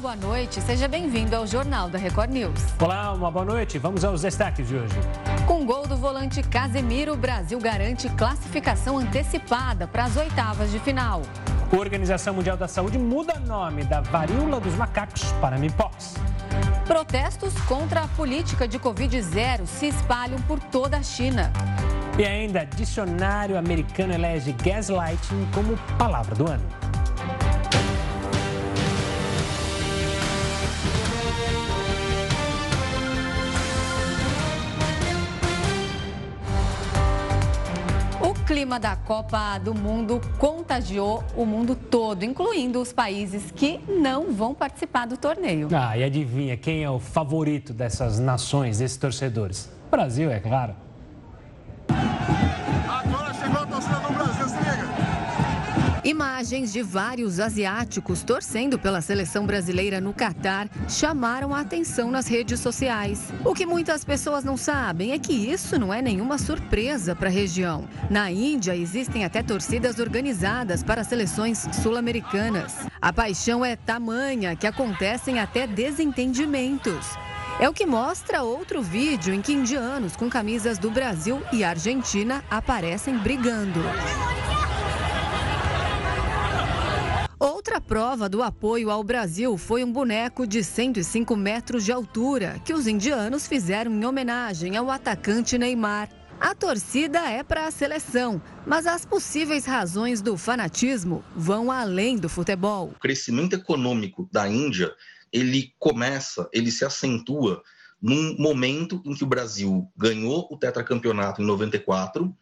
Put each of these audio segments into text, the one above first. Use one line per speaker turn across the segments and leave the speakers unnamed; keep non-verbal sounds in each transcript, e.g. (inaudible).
Boa noite. Seja bem-vindo ao Jornal da Record News.
Olá, uma boa noite. Vamos aos destaques de hoje.
Com gol do volante Casemiro, o Brasil garante classificação antecipada para as oitavas de final.
A Organização Mundial da Saúde muda nome da varíola dos macacos para Mpox.
Protestos contra a política de Covid-0 se espalham por toda a China.
E ainda, dicionário americano elege gaslighting como palavra do ano.
Clima da Copa do Mundo contagiou o mundo todo, incluindo os países que não vão participar do torneio.
Ah, e adivinha quem é o favorito dessas nações, desses torcedores? Brasil, é claro.
Imagens de vários asiáticos torcendo pela seleção brasileira no Catar chamaram a atenção nas redes sociais. O que muitas pessoas não sabem é que isso não é nenhuma surpresa para a região. Na Índia, existem até torcidas organizadas para seleções sul-americanas. A paixão é tamanha que acontecem até desentendimentos. É o que mostra outro vídeo em que indianos com camisas do Brasil e Argentina aparecem brigando. Outra prova do apoio ao Brasil foi um boneco de 105 metros de altura que os indianos fizeram em homenagem ao atacante Neymar. A torcida é para a seleção, mas as possíveis razões do fanatismo vão além do futebol.
O crescimento econômico da Índia, ele começa, ele se acentua num momento em que o Brasil ganhou o tetracampeonato em 94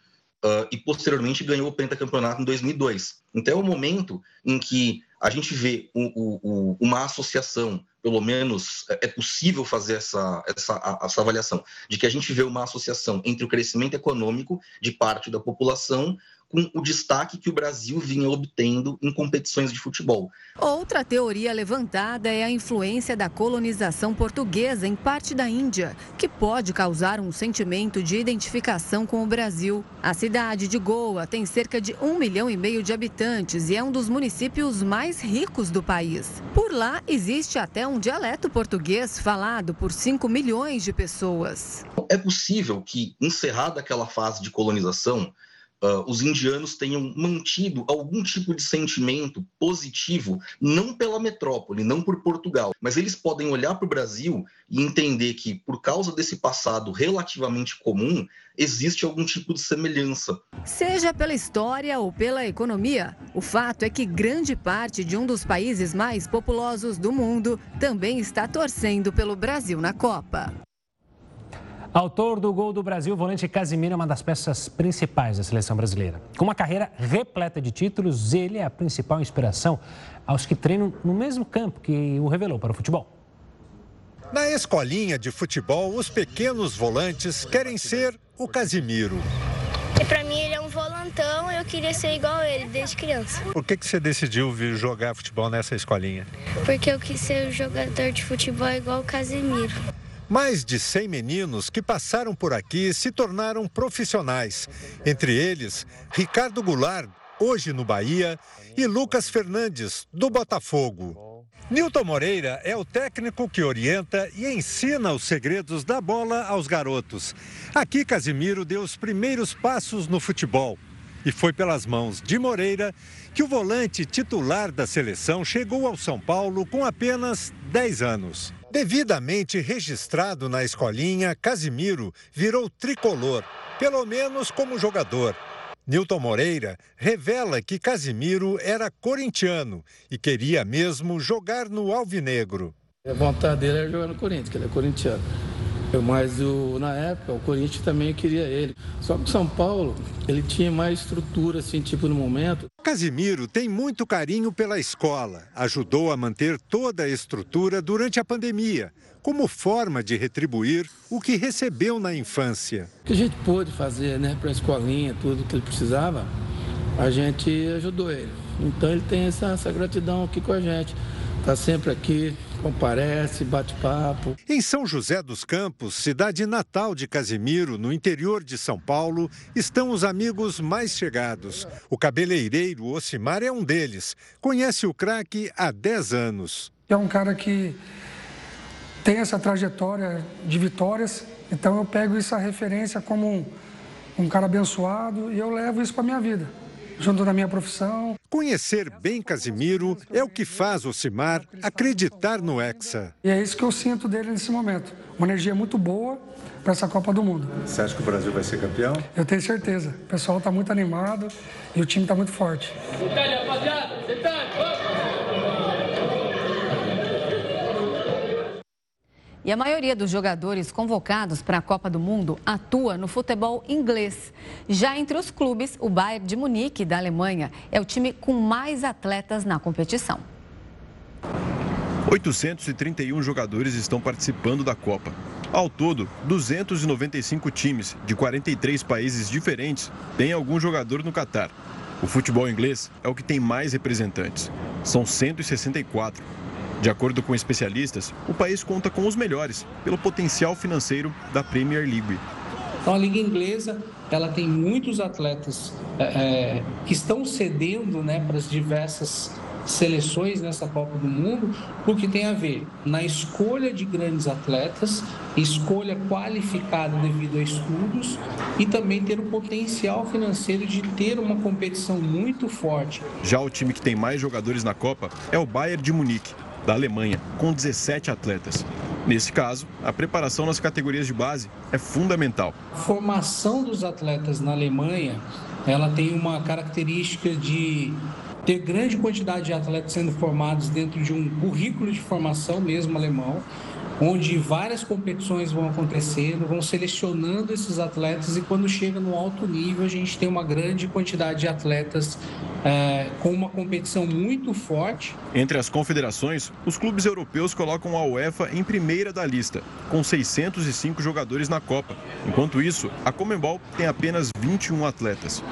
uh, e posteriormente ganhou o pentacampeonato em 2002. Então é o momento em que a gente vê o, o, uma associação, pelo menos é, é possível fazer essa, essa, essa avaliação, de que a gente vê uma associação entre o crescimento econômico de parte da população com o destaque que o Brasil vinha obtendo em competições de futebol.
Outra teoria levantada é a influência da colonização portuguesa em parte da Índia, que pode causar um sentimento de identificação com o Brasil. A cidade de Goa tem cerca de um milhão e meio de habitantes e é um dos municípios mais ricos do país. Por lá existe até um dialeto português falado por 5 milhões de pessoas.
É possível que, encerrada aquela fase de colonização, uh, os indianos tenham mantido algum tipo de sentimento positivo, não pela metrópole, não por Portugal, mas eles podem olhar para o Brasil e entender que, por causa desse passado relativamente comum, existe algum tipo de semelhança.
Seja pela história ou pela economia, o fato é que grande parte de um dos países mais populosos do mundo também está torcendo pelo Brasil na Copa.
Autor do gol do Brasil, o volante Casimiro é uma das peças principais da seleção brasileira. Com uma carreira repleta de títulos, ele é a principal inspiração aos que treinam no mesmo campo que o revelou para o futebol.
Na escolinha de futebol, os pequenos volantes querem ser o Casimiro.
E para mim ele é um volantão, eu queria ser igual ele desde criança.
Por que, que você decidiu vir jogar futebol nessa escolinha?
Porque eu quis ser um jogador de futebol igual o Casimiro.
Mais de 100 meninos que passaram por aqui se tornaram profissionais. Entre eles, Ricardo Goulart, hoje no Bahia, e Lucas Fernandes, do Botafogo. Nilton Moreira é o técnico que orienta e ensina os segredos da bola aos garotos. Aqui, Casimiro deu os primeiros passos no futebol. E foi pelas mãos de Moreira que o volante titular da seleção chegou ao São Paulo com apenas 10 anos. Devidamente registrado na escolinha, Casimiro virou tricolor, pelo menos como jogador. Nilton Moreira revela que Casimiro era corintiano e queria mesmo jogar no Alvinegro.
A vontade dele era jogar no Corinthians, que ele é corintiano. Mas o, na época o Corinthians também queria ele. Só que o São Paulo, ele tinha mais estrutura, assim, tipo no momento.
Casimiro tem muito carinho pela escola. Ajudou a manter toda a estrutura durante a pandemia, como forma de retribuir o que recebeu na infância.
O que a gente pôde fazer, né, para a escolinha, tudo que ele precisava, a gente ajudou ele. Então ele tem essa, essa gratidão aqui com a gente. Está sempre aqui, comparece, bate papo.
Em São José dos Campos, cidade natal de Casimiro, no interior de São Paulo, estão os amigos mais chegados. O cabeleireiro Ocimar é um deles. Conhece o craque há 10 anos.
É um cara que tem essa trajetória de vitórias, então eu pego essa referência como um, um cara abençoado e eu levo isso para minha vida junto da minha profissão.
Conhecer bem Casimiro é o que faz o Cimar acreditar no Hexa.
E é isso que eu sinto dele nesse momento. Uma energia muito boa para essa Copa do Mundo.
Você acha que o Brasil vai ser campeão?
Eu tenho certeza. O pessoal está muito animado e o time está muito forte. Detalhe, rapaziada, detalhe, vamos!
E a maioria dos jogadores convocados para a Copa do Mundo atua no futebol inglês. Já entre os clubes, o Bayern de Munique, da Alemanha, é o time com mais atletas na competição.
831 jogadores estão participando da Copa. Ao todo, 295 times de 43 países diferentes têm algum jogador no Catar. O futebol inglês é o que tem mais representantes. São 164 de acordo com especialistas, o país conta com os melhores pelo potencial financeiro da Premier League.
Então, a Liga Inglesa ela tem muitos atletas é, que estão cedendo né, para as diversas seleções nessa Copa do Mundo, porque tem a ver na escolha de grandes atletas, escolha qualificada devido a estudos e também ter o potencial financeiro de ter uma competição muito forte.
Já o time que tem mais jogadores na Copa é o Bayern de Munique, da Alemanha, com 17 atletas. Nesse caso, a preparação nas categorias de base é fundamental.
A formação dos atletas na Alemanha, ela tem uma característica de ter grande quantidade de atletas sendo formados dentro de um currículo de formação mesmo alemão, onde várias competições vão acontecendo, vão selecionando esses atletas e quando chega no alto nível a gente tem uma grande quantidade de atletas é, com uma competição muito forte.
Entre as confederações, os clubes europeus colocam a UEFA em primeira da lista, com 605 jogadores na Copa. Enquanto isso, a Comembol tem apenas 21 atletas.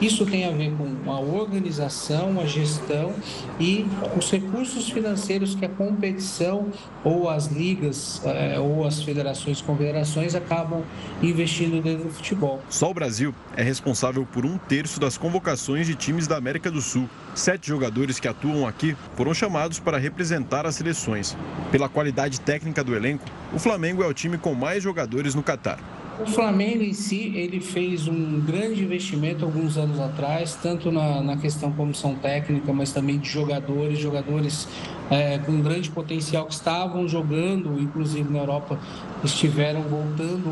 Isso tem a ver com a organização, a gestão e os recursos financeiros que a competição ou as ligas eh, ou as federações confederações acabam investindo dentro do futebol.
Só o Brasil é responsável por um terço das convocações de times da América do Sul. Sete jogadores que atuam aqui foram chamados para representar as seleções. Pela qualidade técnica do elenco, o Flamengo é o time com mais jogadores no Catar.
O Flamengo em si, ele fez um grande investimento alguns anos atrás, tanto na, na questão comissão técnica, mas também de jogadores, jogadores é, com grande potencial que estavam jogando, inclusive na Europa, estiveram voltando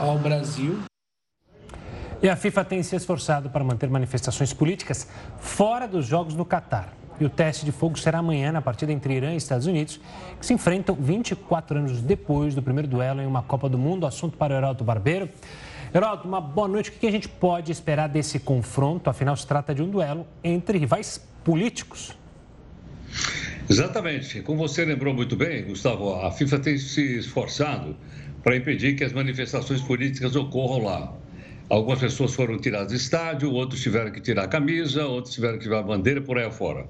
ao Brasil.
E a FIFA tem se esforçado para manter manifestações políticas fora dos Jogos no Catar. E o teste de fogo será amanhã na partida entre Irã e Estados Unidos, que se enfrentam 24 anos depois do primeiro duelo em uma Copa do Mundo. Assunto para o Heraldo Barbeiro. Heraldo, uma boa noite. O que a gente pode esperar desse confronto? Afinal, se trata de um duelo entre rivais políticos.
Exatamente. Como você lembrou muito bem, Gustavo, a FIFA tem se esforçado para impedir que as manifestações políticas ocorram lá. Algumas pessoas foram tiradas do estádio, outros tiveram que tirar a camisa, outros tiveram que tirar a bandeira por aí afora.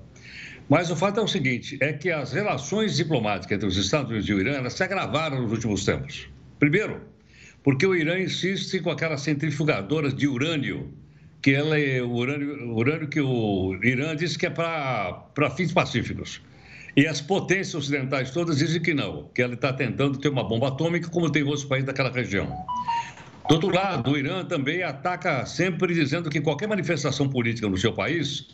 Mas o fato é o seguinte, é que as relações diplomáticas entre os Estados Unidos e o Irã se agravaram nos últimos tempos. Primeiro, porque o Irã insiste com aquelas centrifugadoras de urânio, que ela é o urânio, urânio que o Irã diz que é para fins pacíficos. E as potências ocidentais todas dizem que não, que ela está tentando ter uma bomba atômica, como tem outros países daquela região. Do outro lado, o Irã também ataca sempre dizendo que qualquer manifestação política no seu país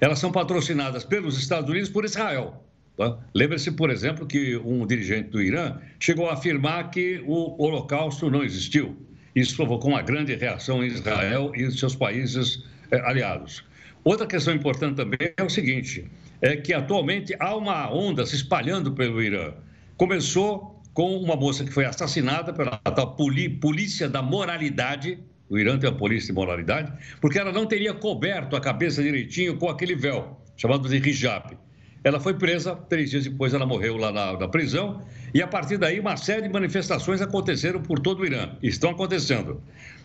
elas são patrocinadas pelos Estados Unidos por Israel. Tá? Lembre-se, por exemplo, que um dirigente do Irã chegou a afirmar que o Holocausto não existiu. Isso provocou uma grande reação em Israel e seus países eh, aliados. Outra questão importante também é o seguinte: é que atualmente há uma onda se espalhando pelo Irã. Começou com uma moça que foi assassinada pela tal polícia da moralidade, o Irã tem a polícia de moralidade, porque ela não teria coberto a cabeça direitinho com aquele véu, chamado de hijab. Ela foi presa, três dias depois ela morreu lá na, na prisão, e a partir daí uma série de manifestações aconteceram por todo o Irã, estão acontecendo.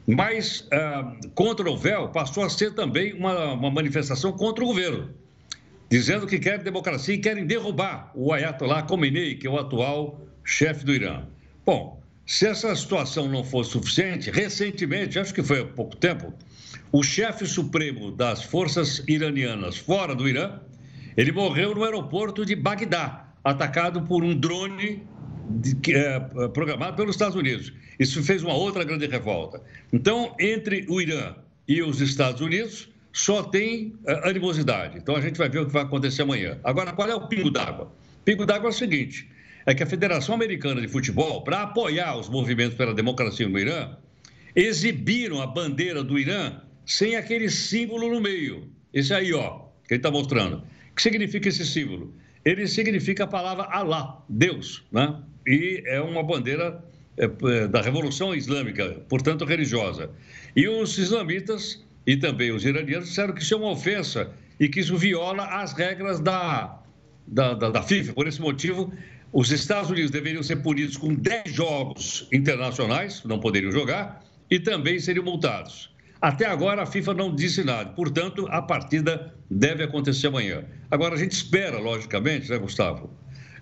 Mas ah, contra o véu passou a ser também uma, uma manifestação contra o governo, dizendo que querem democracia e querem derrubar o Ayatollah Khomeini, que é o atual chefe do Irã. Bom, se essa situação não for suficiente, recentemente, acho que foi há pouco tempo, o chefe supremo das forças iranianas fora do Irã, ele morreu no aeroporto de Bagdá, atacado por um drone de, que é programado pelos Estados Unidos. Isso fez uma outra grande revolta. Então, entre o Irã e os Estados Unidos, só tem uh, animosidade. Então, a gente vai ver o que vai acontecer amanhã. Agora, qual é o pingo d'água? Pingo d'água é o seguinte: é que a Federação Americana de Futebol, para apoiar os movimentos pela democracia no Irã, exibiram a bandeira do Irã sem aquele símbolo no meio. Esse aí, ó, que ele está mostrando. O que significa esse símbolo? Ele significa a palavra Allah, Deus, né? E é uma bandeira é, é, da Revolução Islâmica, portanto religiosa. E os islamitas e também os iranianos disseram que isso é uma ofensa e que isso viola as regras da, da, da, da FIFA. Por esse motivo, os Estados Unidos deveriam ser punidos com 10 jogos internacionais, não poderiam jogar, e também seriam multados. Até agora a FIFA não disse nada, portanto a partida deve acontecer amanhã. Agora a gente espera, logicamente, né, Gustavo,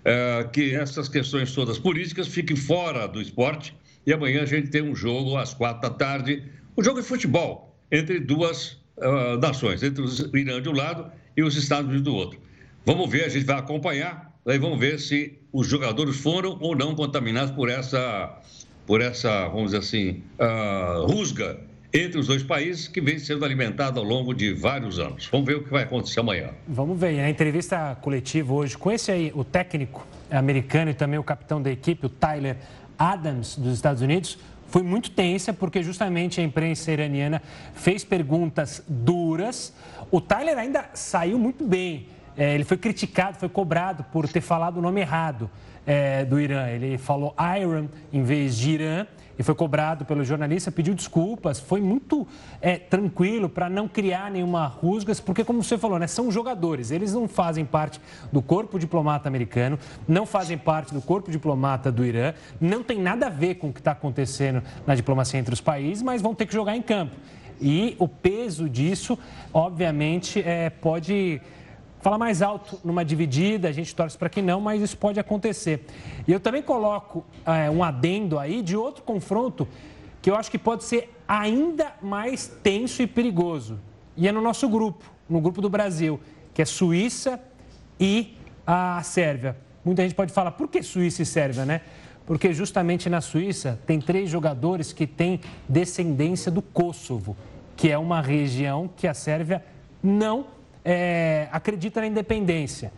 é, que essas questões todas políticas fiquem fora do esporte e amanhã a gente tem um jogo às quatro da tarde, um jogo de futebol entre duas uh, nações, entre o Irã de um lado e os Estados Unidos do outro. Vamos ver, a gente vai acompanhar, aí vamos ver se os jogadores foram ou não contaminados por essa por essa, vamos dizer assim, uh, rusga entre os dois países que vem sendo alimentada ao longo de vários anos. Vamos ver o que vai acontecer amanhã.
Vamos ver. Na entrevista coletiva hoje, com esse aí, o técnico americano e também o capitão da equipe, o Tyler Adams, dos Estados Unidos, foi muito tensa porque justamente a imprensa iraniana fez perguntas duras. O Tyler ainda saiu muito bem. É, ele foi criticado, foi cobrado por ter falado o nome errado é, do Irã. Ele falou Iran em vez de Irã e foi cobrado pelo jornalista, pediu desculpas, foi muito é, tranquilo para não criar nenhuma rusgas, porque como você falou, né, são jogadores, eles não fazem parte do corpo diplomata americano, não fazem parte do corpo diplomata do Irã, não tem nada a ver com o que está acontecendo na diplomacia entre os países, mas vão ter que jogar em campo. E o peso disso, obviamente, é, pode Fala mais alto numa dividida, a gente torce para que não, mas isso pode acontecer. E eu também coloco é, um adendo aí de outro confronto que eu acho que pode ser ainda mais tenso e perigoso. E é no nosso grupo, no grupo do Brasil, que é Suíça e a Sérvia. Muita gente pode falar, por que Suíça e Sérvia, né? Porque justamente na Suíça tem três jogadores que têm descendência do Kosovo, que é uma região que a Sérvia não é, acredita na independência.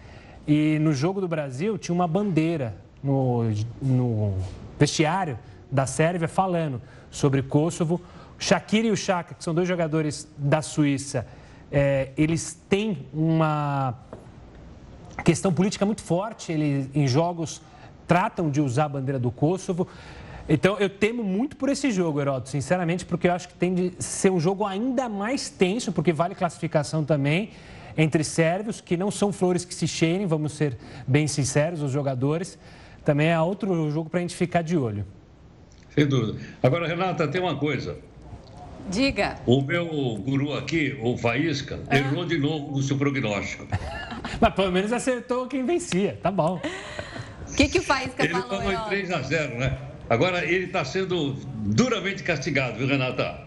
E no jogo do Brasil tinha uma bandeira no, no vestiário da Sérvia falando sobre Kosovo. Shakira e o Chaka, que são dois jogadores da Suíça, é, eles têm uma questão política muito forte. Eles, em jogos, tratam de usar a bandeira do Kosovo. Então, eu temo muito por esse jogo, Heroto, sinceramente, porque eu acho que tem de ser um jogo ainda mais tenso, porque vale classificação também entre sérvios, que não são flores que se cheirem, vamos ser bem sinceros, os jogadores. Também é outro jogo para a gente ficar de olho.
Sem dúvida. Agora, Renata, tem uma coisa.
Diga.
O meu guru aqui, o Faísca, ah. errou de novo no seu prognóstico. (laughs)
Mas pelo menos acertou quem vencia, tá bom.
O que, que o Faísca
ele
falou?
Ele falou em 3 a 0 né? Agora ele está sendo duramente castigado, viu, Renata?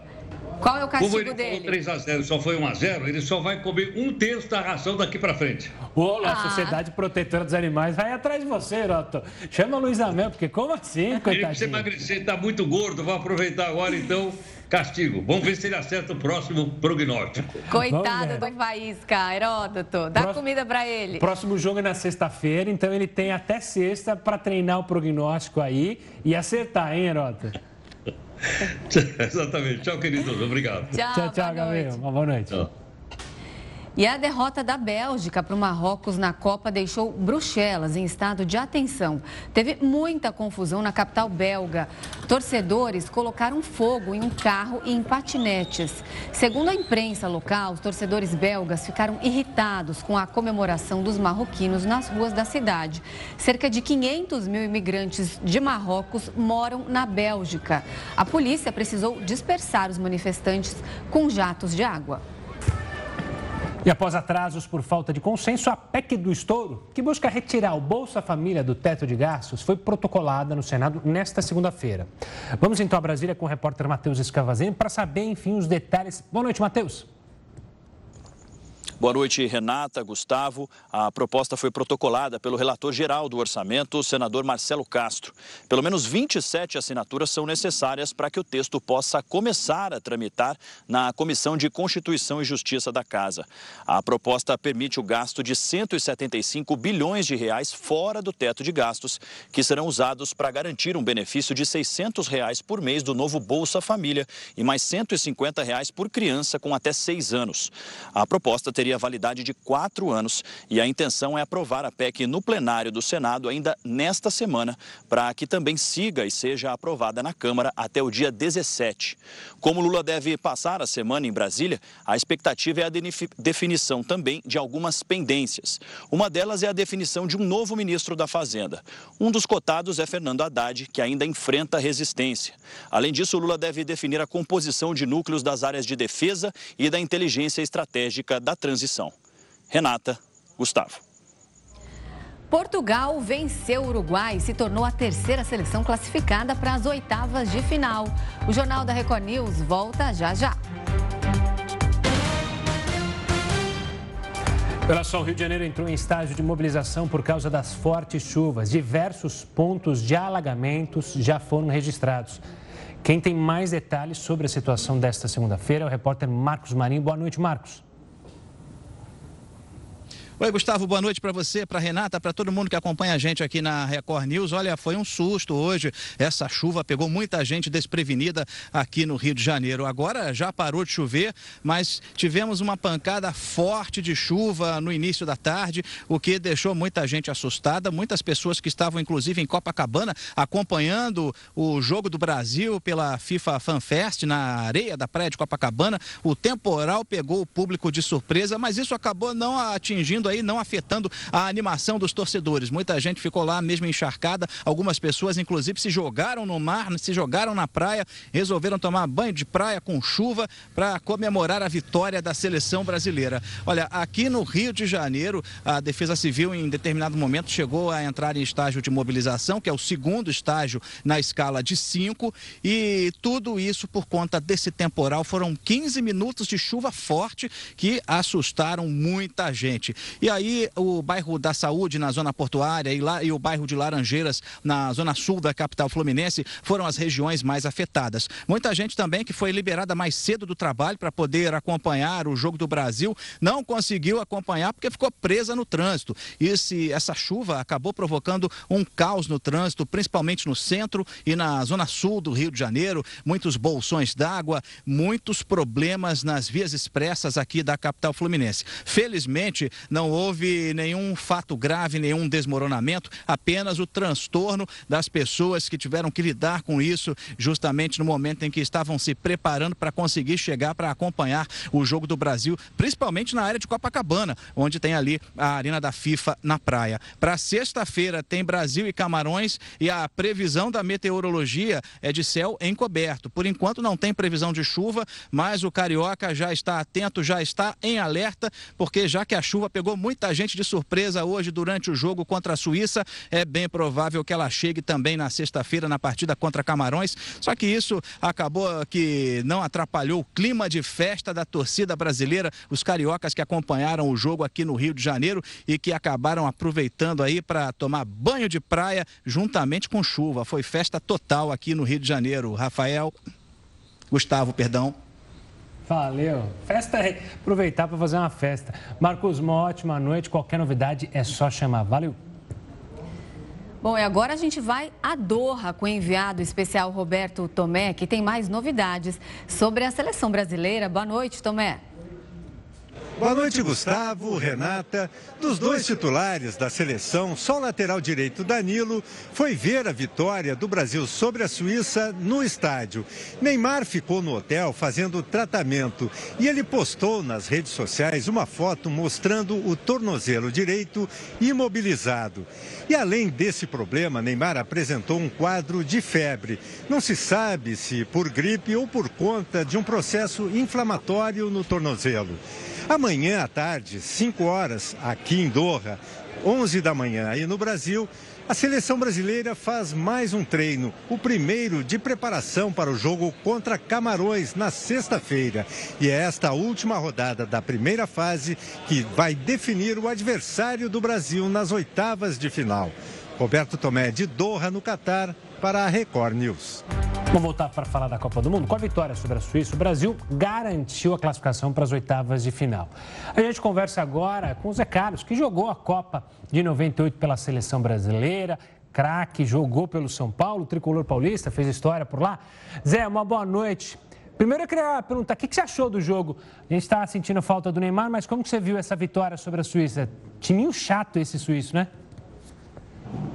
Qual é o castigo
Como ele
dele?
3 a 0 só foi 1 a 0 ele só vai comer um terço da ração daqui para frente.
Ô, a ah. Sociedade Protetora dos Animais vai atrás de você, Roto. Chama o Luiz Amel, porque como assim, coitadinho? Ele
precisa emagrecer, tá muito gordo, vou aproveitar agora então castigo. Vamos ver se ele acerta o próximo prognóstico.
Coitado do Faísca, Heródoto. Dá Próximo, comida para ele.
Próximo jogo é na sexta-feira, então ele tem até sexta para treinar o prognóstico aí e acertar, hein, Heródoto?
Exatamente. Tchau, queridos. Obrigado.
Tchau, tchau, tchau Gabriel. Uma boa noite.
E a derrota da Bélgica para o Marrocos na Copa deixou Bruxelas em estado de atenção. Teve muita confusão na capital belga. Torcedores colocaram fogo em um carro e em patinetes. Segundo a imprensa local, os torcedores belgas ficaram irritados com a comemoração dos marroquinos nas ruas da cidade. Cerca de 500 mil imigrantes de Marrocos moram na Bélgica. A polícia precisou dispersar os manifestantes com jatos de água.
E após atrasos por falta de consenso, a PEC do estouro, que busca retirar o Bolsa Família do teto de gastos, foi protocolada no Senado nesta segunda-feira. Vamos então a Brasília com o repórter Matheus Escavazini para saber, enfim, os detalhes. Boa noite, Matheus.
Boa noite, Renata, Gustavo. A proposta foi protocolada pelo relator geral do orçamento, o senador Marcelo Castro. Pelo menos 27 assinaturas são necessárias para que o texto possa começar a tramitar na Comissão de Constituição e Justiça da Casa. A proposta permite o gasto de 175 bilhões de reais fora do teto de gastos, que serão usados para garantir um benefício de 600 reais por mês do novo Bolsa Família e mais 150 reais por criança com até seis anos. A proposta teria teria validade de quatro anos e a intenção é aprovar a PEC no plenário do Senado ainda nesta semana, para que também siga e seja aprovada na Câmara até o dia 17. Como Lula deve passar a semana em Brasília, a expectativa é a definição também de algumas pendências. Uma delas é a definição de um novo ministro da Fazenda. Um dos cotados é Fernando Haddad, que ainda enfrenta resistência. Além disso, Lula deve definir a composição de núcleos das áreas de defesa e da inteligência estratégica da transição transição. Renata, Gustavo.
Portugal venceu o Uruguai e se tornou a terceira seleção classificada para as oitavas de final. O Jornal da Record News volta já já.
Olha só, o Rio de Janeiro entrou em estágio de mobilização por causa das fortes chuvas. Diversos pontos de alagamentos já foram registrados. Quem tem mais detalhes sobre a situação desta segunda-feira é o repórter Marcos Marinho. Boa noite, Marcos.
Oi, Gustavo, boa noite para você, para Renata, para todo mundo que acompanha a gente aqui na Record News. Olha, foi um susto hoje. Essa chuva pegou muita gente desprevenida aqui no Rio de Janeiro. Agora já parou de chover, mas tivemos uma pancada forte de chuva no início da tarde, o que deixou muita gente assustada. Muitas pessoas que estavam, inclusive, em Copacabana, acompanhando o jogo do Brasil pela FIFA Fan Fest na areia da praia de Copacabana. O temporal pegou o público de surpresa, mas isso acabou não atingindo aí não afetando a animação dos torcedores. Muita gente ficou lá mesmo encharcada, algumas pessoas inclusive se jogaram no mar, se jogaram na praia, resolveram tomar banho de praia com chuva para comemorar a vitória da seleção brasileira. Olha, aqui no Rio de Janeiro, a Defesa Civil em determinado momento chegou a entrar em estágio de mobilização, que é o segundo estágio na escala de cinco, e tudo isso por conta desse temporal. Foram 15 minutos de chuva forte que assustaram muita gente. E aí o bairro da Saúde na zona portuária e, lá, e o bairro de Laranjeiras na zona sul da capital fluminense foram as regiões mais afetadas. Muita gente também que foi liberada mais cedo do trabalho para poder acompanhar o jogo do Brasil não conseguiu acompanhar porque ficou presa no trânsito. Esse, essa chuva acabou provocando um caos no trânsito, principalmente no centro e na zona sul do Rio de Janeiro. Muitos bolsões d'água, muitos problemas nas vias expressas aqui da capital fluminense. Felizmente, não não houve nenhum fato grave, nenhum desmoronamento, apenas o transtorno das pessoas que tiveram que lidar com isso justamente no momento em que estavam se preparando para conseguir chegar para acompanhar o jogo do Brasil, principalmente na área de Copacabana, onde tem ali a arena da FIFA na praia. Para sexta-feira tem Brasil e Camarões e a previsão da meteorologia é de céu encoberto. Por enquanto não tem previsão de chuva, mas o carioca já está atento, já está em alerta, porque já que a chuva pegou muita gente de surpresa hoje durante o jogo contra a Suíça. É bem provável que ela chegue também na sexta-feira na partida contra Camarões. Só que isso acabou que não atrapalhou o clima de festa da torcida brasileira, os cariocas que acompanharam o jogo aqui no Rio de Janeiro e que acabaram aproveitando aí para tomar banho de praia juntamente com chuva. Foi festa total aqui no Rio de Janeiro. Rafael, Gustavo, perdão.
Valeu. Festa é aproveitar para fazer uma festa. Marcos, uma ótima noite. Qualquer novidade é só chamar. Valeu.
Bom, e agora a gente vai a Doha com o enviado especial Roberto Tomé, que tem mais novidades sobre a seleção brasileira. Boa noite, Tomé.
Boa noite, Gustavo, Renata. Dos dois titulares da seleção, só o lateral direito Danilo foi ver a vitória do Brasil sobre a Suíça no estádio. Neymar ficou no hotel fazendo tratamento e ele postou nas redes sociais uma foto mostrando o tornozelo direito imobilizado. E além desse problema, Neymar apresentou um quadro de febre. Não se sabe se por gripe ou por conta de um processo inflamatório no tornozelo. Amanhã à tarde, 5 horas, aqui em Doha, 11 da manhã. E no Brasil, a seleção brasileira faz mais um treino, o primeiro de preparação para o jogo contra Camarões na sexta-feira. E é esta última rodada da primeira fase que vai definir o adversário do Brasil nas oitavas de final. Roberto Tomé de Doha, no Catar, para a Record News.
Vamos voltar para falar da Copa do Mundo. Com a vitória sobre a Suíça, o Brasil garantiu a classificação para as oitavas de final. A gente conversa agora com o Zé Carlos, que jogou a Copa de 98 pela seleção brasileira, craque, jogou pelo São Paulo, tricolor paulista, fez história por lá. Zé, uma boa noite. Primeiro eu queria perguntar, o que você achou do jogo? A gente está sentindo falta do Neymar, mas como que você viu essa vitória sobre a Suíça? Timinho chato esse suíço, né?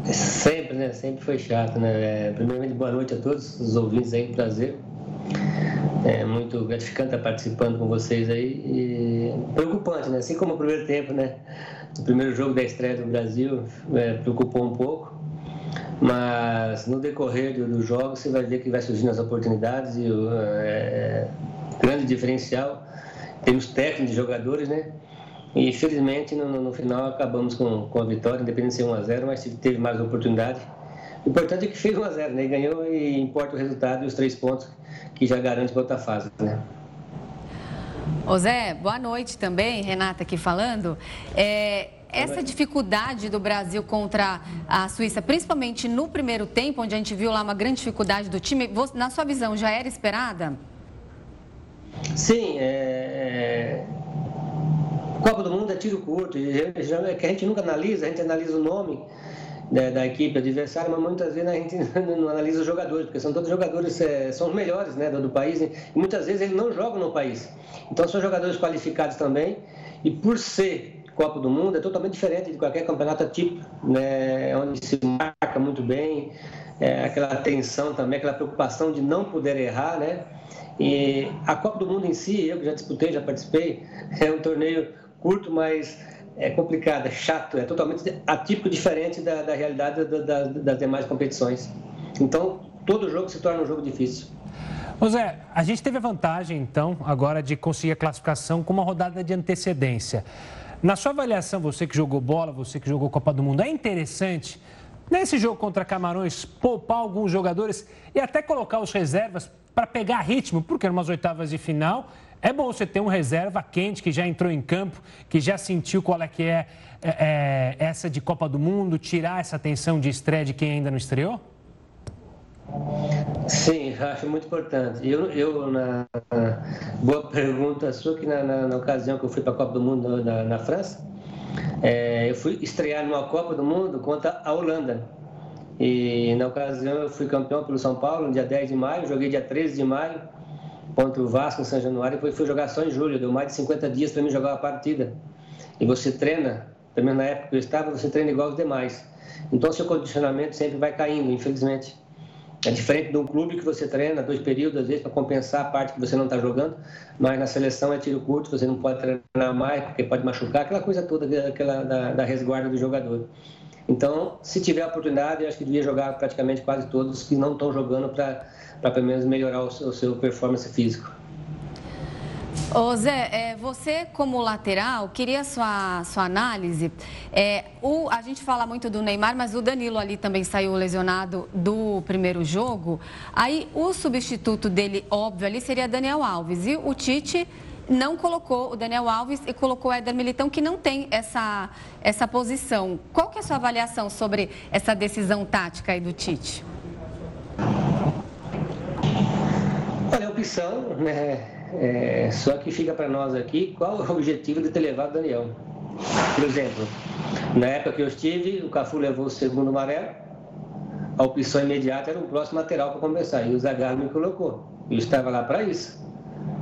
Sempre, né? Sempre foi chato, né? É, primeiramente, boa noite a todos os ouvintes aí, prazer. É muito gratificante estar participando com vocês aí. E preocupante, né? Assim como o primeiro tempo, né? O primeiro jogo da estreia do Brasil é, preocupou um pouco. Mas no decorrer do, do jogo você vai ver que vai surgindo as oportunidades e o é, grande diferencial. Temos técnicos de jogadores, né? E felizmente no, no final acabamos com, com a vitória, independente de ser 1x0, mas teve mais oportunidade. O importante é que fez 1x0, né? Ganhou e importa o resultado e os três pontos que já garante para outra fase, né?
Ô Zé, boa noite também, Renata aqui falando. É, essa dificuldade do Brasil contra a Suíça, principalmente no primeiro tempo, onde a gente viu lá uma grande dificuldade do time, na sua visão, já era esperada?
Sim, é, Copa do Mundo é tiro curto, é que a gente nunca analisa, a gente analisa o nome da, da equipe adversária, mas muitas vezes a gente (laughs) não analisa os jogadores, porque são todos jogadores, é, são os melhores né, do, do país, e muitas vezes eles não jogam no país. Então são jogadores qualificados também, e por ser Copa do Mundo é totalmente diferente de qualquer campeonato tipo, né, onde se marca muito bem, é, aquela atenção também, aquela preocupação de não poder errar, né? E a Copa do Mundo em si, eu que já disputei, já participei, (laughs) é um torneio curto, mas é complicado, é chato, é totalmente atípico, diferente da, da realidade da, da, das demais competições. Então, todo jogo se torna um jogo difícil.
Ô Zé, a gente teve a vantagem, então, agora de conseguir a classificação com uma rodada de antecedência. Na sua avaliação, você que jogou bola, você que jogou Copa do Mundo, é interessante, nesse jogo contra Camarões, poupar alguns jogadores e até colocar os reservas para pegar ritmo, porque umas oitavas de final é bom você ter um reserva quente que já entrou em campo, que já sentiu qual é que é, é, é essa de Copa do Mundo, tirar essa tensão de estreia de quem ainda não estreou?
Sim, (laughs) acho muito importante. Eu, eu na, na boa pergunta sua, que na, na, na, ocasião que eu fui para a Copa do Mundo na, França, é, eu fui estrear numa Copa do Mundo contra a Holanda. E na ocasião eu fui campeão pelo São Paulo, no dia 10 de maio, joguei dia 13 de maio contra o Vasco em São Januário, depois fui jogar só em julho, deu mais de 50 dias para mim jogar uma partida. E você treina, também na época que eu estava, você treina igual os demais. Então seu condicionamento sempre vai caindo, infelizmente. É diferente de um clube que você treina dois períodos, às vezes, para compensar a parte que você não está jogando, mas na seleção é tiro curto, você não pode treinar mais, porque pode machucar, aquela coisa toda aquela da, da resguarda do jogador. Então, se tiver oportunidade, eu acho que devia jogar praticamente quase todos que não estão jogando para para pelo menos melhorar o seu, o seu performance físico.
Ô Zé, é, você como lateral, queria sua, sua análise. É, o, a gente fala muito do Neymar, mas o Danilo ali também saiu lesionado do primeiro jogo. Aí o substituto dele, óbvio, ali seria Daniel Alves. E o Tite não colocou o Daniel Alves e colocou o Éder Militão, que não tem essa, essa posição. Qual que é a sua avaliação sobre essa decisão tática aí do Tite?
Olha, a opção, né? É, só que fica para nós aqui qual o objetivo de ter levado o Daniel. Por exemplo, na época que eu estive, o Cafu levou o segundo amarelo, a opção imediata era o próximo lateral para começar, e o Zagallo me colocou. Eu estava lá para isso.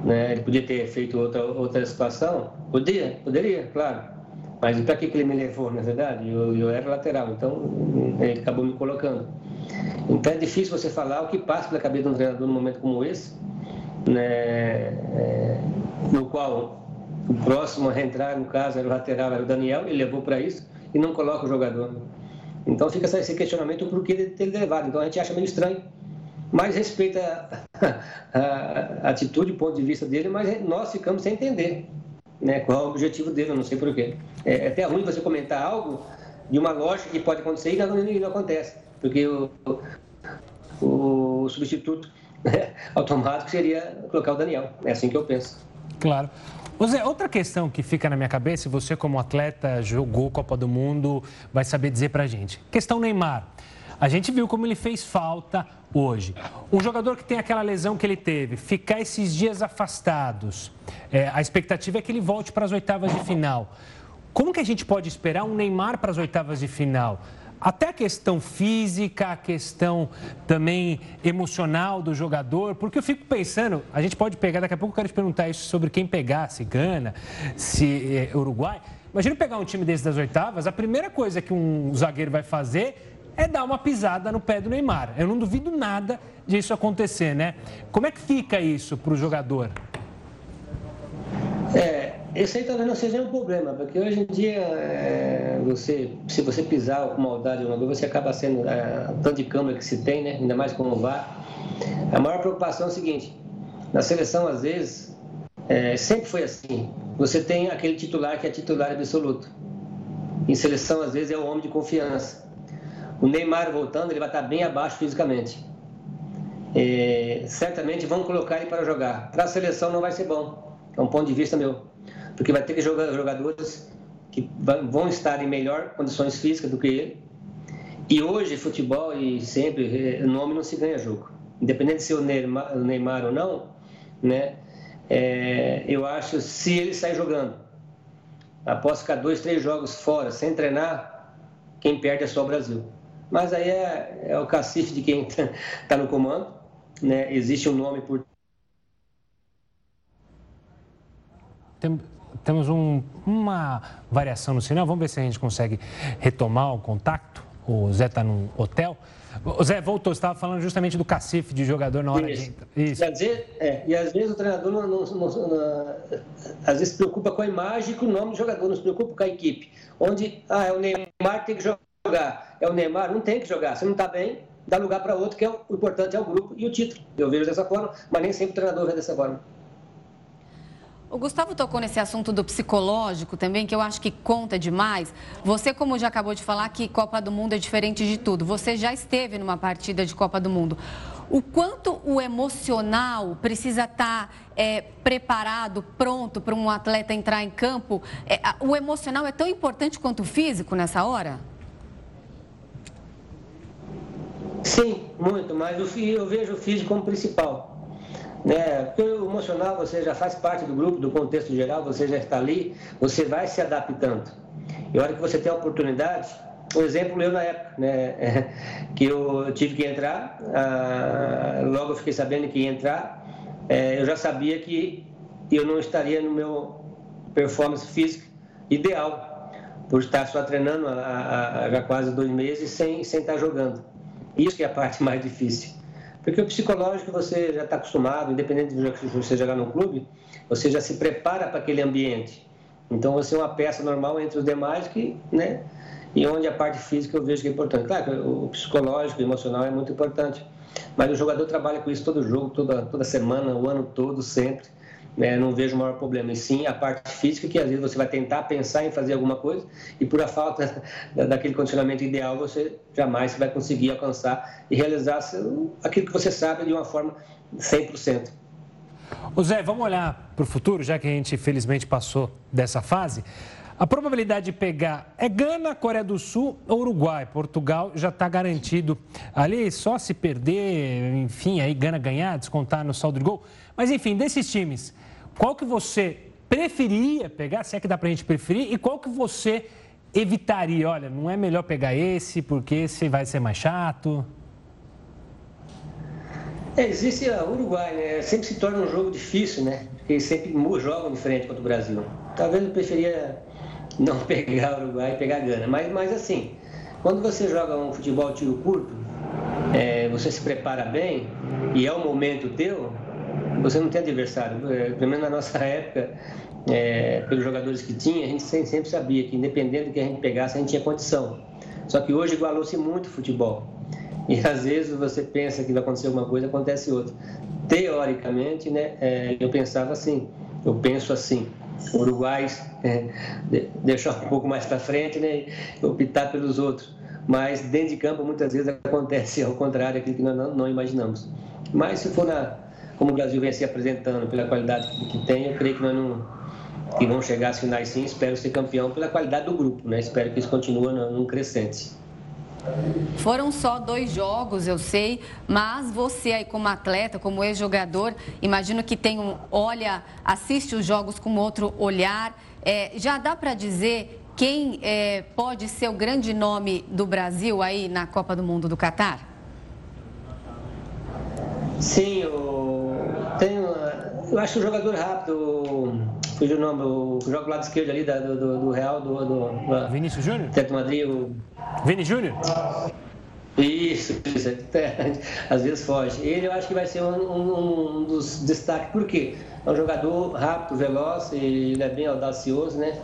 Né? Ele podia ter feito outra, outra situação? Podia, poderia, claro. Mas para que, ele me levou, na verdade? Eu, eu era lateral, então ele acabou me colocando. Então é difícil você falar o que passa pela cabeça de um treinador num momento como esse, né, é, no qual o próximo a entrar, no caso, era o lateral, era o Daniel, ele levou para isso e não coloca o jogador. Então fica esse questionamento por que ele ter levado. Então a gente acha meio estranho, mas respeita a, (laughs) a, a atitude, o ponto de vista dele, mas nós ficamos sem entender né, qual é o objetivo dele, eu não sei porquê. É, é até ruim você comentar algo de uma lógica que pode acontecer e não, não acontece, porque o, o, o substituto (laughs) automático seria colocar o Daniel. É assim que eu penso.
Claro. Zé, outra questão que fica na minha cabeça, você como atleta jogou Copa do Mundo, vai saber dizer pra gente. Questão Neymar. A gente viu como ele fez falta hoje. Um jogador que tem aquela lesão que ele teve, ficar esses dias afastados, é, a expectativa é que ele volte para as oitavas de final. Como que a gente pode esperar um Neymar para as oitavas de final? Até a questão física, a questão também emocional do jogador, porque eu fico pensando, a gente pode pegar, daqui a pouco eu quero te perguntar isso sobre quem pegar, se Gana, se é, Uruguai. Imagina pegar um time desse das oitavas, a primeira coisa que um zagueiro vai fazer é dar uma pisada no pé do Neymar. Eu não duvido nada disso acontecer, né? Como é que fica isso para o jogador?
É, esse aí talvez não seja um problema, porque hoje em dia, é, você, se você pisar com maldade uma coisa, você acaba sendo, é, tanto de câmera que se tem, né? ainda mais com o VAR. A maior preocupação é o seguinte, na seleção, às vezes, é, sempre foi assim, você tem aquele titular que é titular absoluto. Em seleção, às vezes, é o homem de confiança. O Neymar voltando, ele vai estar bem abaixo fisicamente. É, certamente vão colocar ele para jogar. Para a seleção não vai ser bom. É um ponto de vista meu. Porque vai ter que jogar jogadores que vão estar em melhor condições físicas do que ele. E hoje, futebol e sempre, é, nome não se ganha jogo. Independente de ser o Neymar, o Neymar ou não, né? É, eu acho se ele sair jogando, após ficar dois, três jogos fora, sem treinar, quem perde é só o Brasil mas aí é, é o cacife de quem está (laughs) tá no comando, né? Existe um nome por.
Tem, temos um, uma variação no sinal, vamos ver se a gente consegue retomar o contato. O Zé está num hotel. O Zé voltou, você estava falando justamente do cacife de jogador na hora
Isso. de. Isso. Quer dizer, é, e às vezes o treinador não, não, não, não, às vezes se preocupa com a imagem e com o nome do jogador, não se preocupa com a equipe. Onde ah, é o Neymar tem que jogar jogar, é o Neymar, não tem que jogar. Se não está bem, dá lugar para outro, que é o, o importante é o grupo e o título. Eu vejo dessa forma, mas nem sempre o treinador vê dessa forma.
O Gustavo tocou nesse assunto do psicológico também, que eu acho que conta demais. Você, como já acabou de falar, que Copa do Mundo é diferente de tudo. Você já esteve numa partida de Copa do Mundo. O quanto o emocional precisa estar tá, é, preparado, pronto para um atleta entrar em campo? É, o emocional é tão importante quanto o físico nessa hora?
Sim, muito, mas eu, vejo o físico como principal. Né? Porque o emocional você já faz parte do grupo, do contexto geral, você já está ali, você vai se adaptando. E a hora que você tem a oportunidade, um exemplo eu na época, né? (laughs) que eu tive que entrar, ah, logo eu fiquei sabendo que ia entrar, é, eu já sabia que eu não estaria no meu performance física ideal, por estar só treinando há, há quase dois meses sem, sem estar jogando. Isso que é a parte (laughs) mais difícil. Porque o psicológico você já está acostumado, independente de você jogar no clube, você já se prepara para aquele ambiente. Então você é uma peça normal entre os demais que, né? E onde a parte física eu vejo que é importante. Claro, o psicológico, o emocional é muito importante. Mas o jogador trabalha com isso todo jogo, toda, toda semana, o ano todo, sempre né, não vejo o maior problema. E sim a parte física, que às vezes você vai tentar pensar em fazer alguma coisa e por a falta (laughs) daquele condicionamento ideal, você jamais vai conseguir alcançar e realizar aquilo que você sabe de uma forma 100%.
O Zé, vamos olhar para o futuro, já que a gente felizmente passou dessa fase. A probabilidade de pegar é Gana, Coreia do Sul ou Uruguai. Portugal já está garantido ali, só se perder, enfim, aí Gana ganhar, descontar no saldo de gol. Mas enfim, desses times, qual que você preferia pegar, se é que dá para a gente preferir, e qual que você evitaria? Olha, não é melhor pegar esse, porque esse vai ser mais chato?
É, existe o Uruguai, né? Sempre se torna um jogo difícil, né? Porque sempre jogam diferente contra o Brasil. Talvez eu preferia não (laughs) pegar o Uruguai e pegar a Gana. Mas, mas assim, quando você joga um futebol tiro curto, é, você se prepara bem e é o momento teu, você não tem adversário. É, pelo menos na nossa (laughs) época, é, pelos jogadores que tinha, a gente sempre sabia que independente do que a gente pegasse, a gente tinha condição. Só que hoje igualou-se muito o futebol. E (laughs) às vezes você pensa que vai acontecer alguma coisa, acontece outra. Teoricamente, né, é, eu pensava assim, eu penso assim. Uruguai é, deixar um pouco mais para frente né, optar pelos outros. Mas dentro de campo muitas vezes acontece ao contrário, aquilo que nós não, não imaginamos. Mas se for na, como o Brasil vem se apresentando, pela qualidade que tem, eu creio que nós não que vão chegar às finais sim, espero ser campeão pela qualidade do grupo, né? Espero que isso continue num crescente.
Foram só dois jogos, eu sei, mas você aí como atleta, como ex-jogador, imagino que tem um, olha, assiste os jogos com outro olhar. É, já dá para dizer quem é, pode ser o grande nome do Brasil aí na Copa do Mundo do Catar?
Sim, eu tenho, eu acho o jogador rápido, fugiu o nome, o joga do lado esquerdo ali do, do, do Real, do, do,
Vinícius Júnior?
Teto Madrid, o
Vini Júnior?
Isso, isso. É, às vezes foge. Ele eu acho que vai ser um, um, um dos destaques. Por quê? É um jogador rápido, veloz, ele é bem audacioso, né?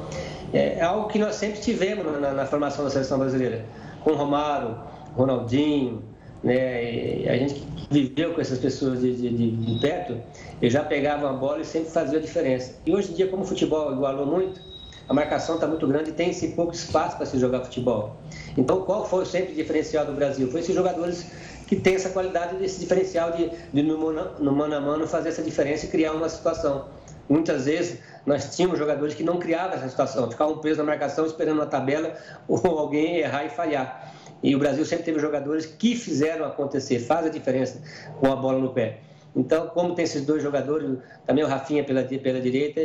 É, é algo que nós sempre tivemos na, na formação da seleção brasileira. Com Romário, Ronaldinho, né? E a gente viveu com essas pessoas de, de, de, de perto, ele já pegava a bola e sempre fazia a diferença. E hoje em dia, como o futebol igualou muito, a marcação está muito grande e tem esse pouco espaço para se jogar futebol. Então, qual foi sempre o diferencial do Brasil? Foi esses jogadores que têm essa qualidade, esse diferencial de, de no, no mano a mano, fazer essa diferença e criar uma situação. Muitas vezes nós tínhamos jogadores que não criavam essa situação, ficavam presos na marcação esperando uma tabela (laughs) ou alguém errar e falhar. E o Brasil sempre teve jogadores que fizeram acontecer, faz a diferença com a bola no pé. Então, como tem esses dois jogadores, também o Rafinha pela, pela direita,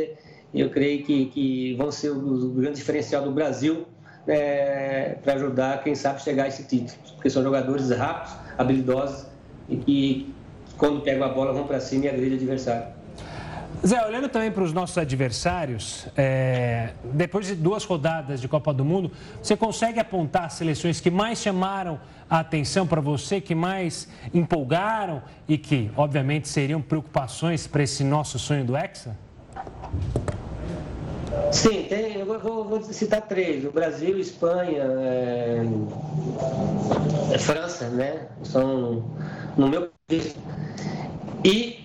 eu creio que, que vão ser o, o grande diferencial do Brasil é, para ajudar, quem sabe, chegar a esse título. Porque são jogadores rápidos, habilidosos e que, quando pegam a bola, vão para cima e agridem o adversário.
Zé, olhando também para os nossos adversários, é, depois de duas rodadas de Copa do Mundo, você consegue apontar as seleções que mais chamaram a atenção para você, que mais empolgaram e que, obviamente, seriam preocupações para esse nosso sonho do Hexa?
Sim, tem, eu vou, vou citar três: o Brasil, Espanha, é, é França, né? São, no meu e